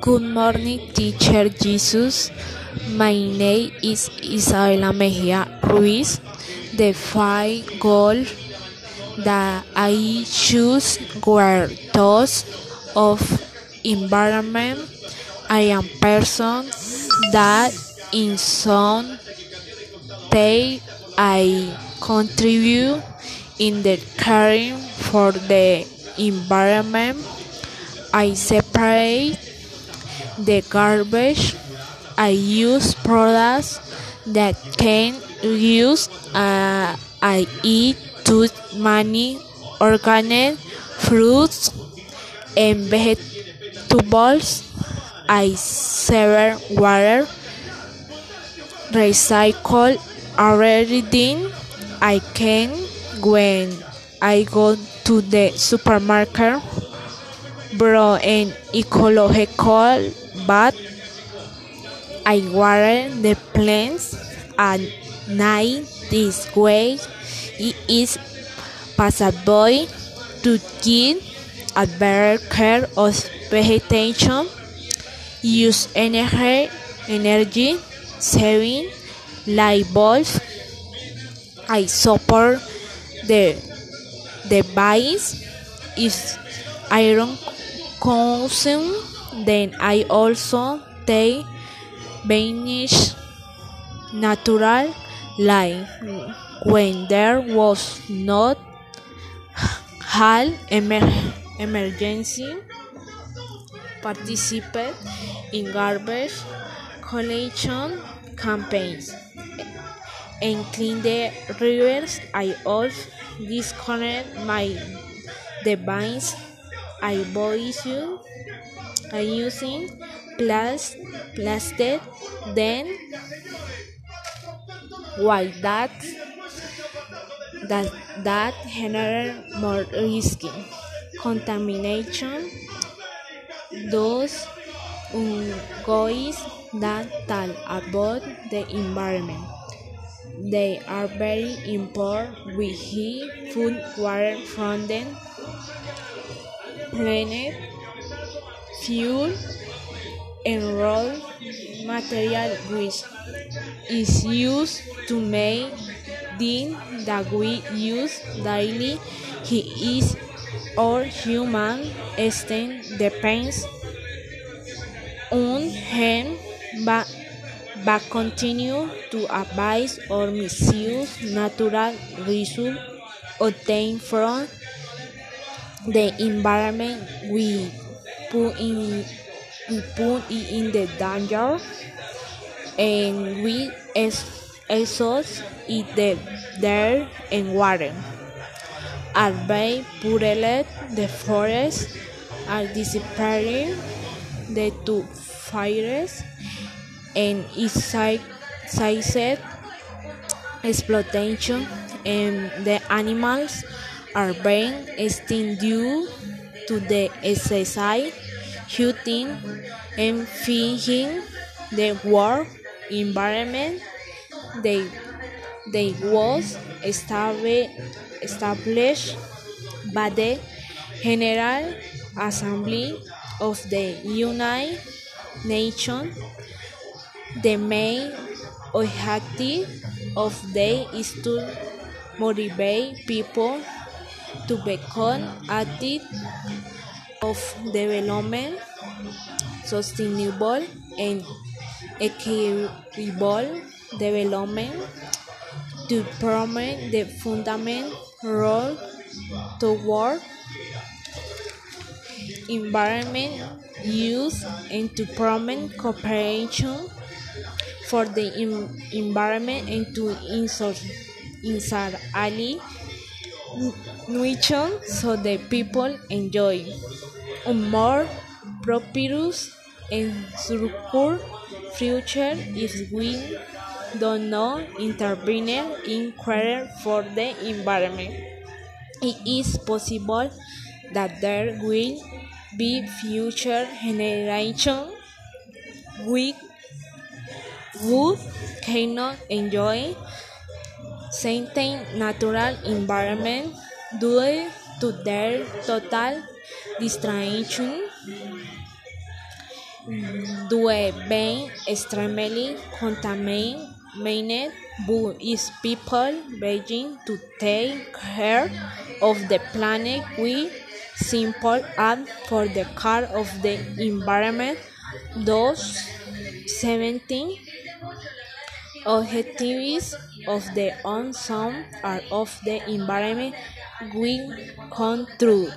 Good morning, teacher Jesus. My name is Isabela Mejia Ruiz. The five goals that I choose were those of environment. I am person that in some way I contribute in the caring for the environment. I separate the garbage. I use products that can use. Uh, I eat too many organic fruits and vegetables. I save water. Recycle everything I can when I go to the supermarket. Bro and ecological but I water the plants at night this way. It is possible to get a better care of vegetation use energy energy saving light bulbs. I support the device. If iron consume then I also take vanish natural light when there was not hal emer emergency participate in garbage collection campaigns. And clean the rivers I also disconnect my device I voice you. I using plus plastic then why that that that generate more risky contamination those goes that tal about the environment. They are very important. We heat food water from them planet fuel and raw material which is used to make things that we use daily. He is or human. Extent depends on him but but continue to abuse or misuse natural resources obtained from the environment we put in we put it in the danger and we exhaust it the air and water. Being polluted the forests are disappearing the two fires and its sized exploitation and the animals are being extinct due to the excessive hunting and fishing the world environment. They they was established by the General Assembly of the United Nations the main objective of them is to motivate people to become active of development sustainable and equitable development to promote the fundamental role toward environment use and to promote cooperation for the environment and to insert insert nutrition so the people enjoy more prosperous and secure future if we do not intervene in care for the environment. It is possible that there will be future generations we would cannot enjoy certain natural environment due to their total destruction due being extremely contaminated is people begging to take care of the planet we simple and for the care of the environment. Those 17 objectives of the on some are of the environment Win Come True.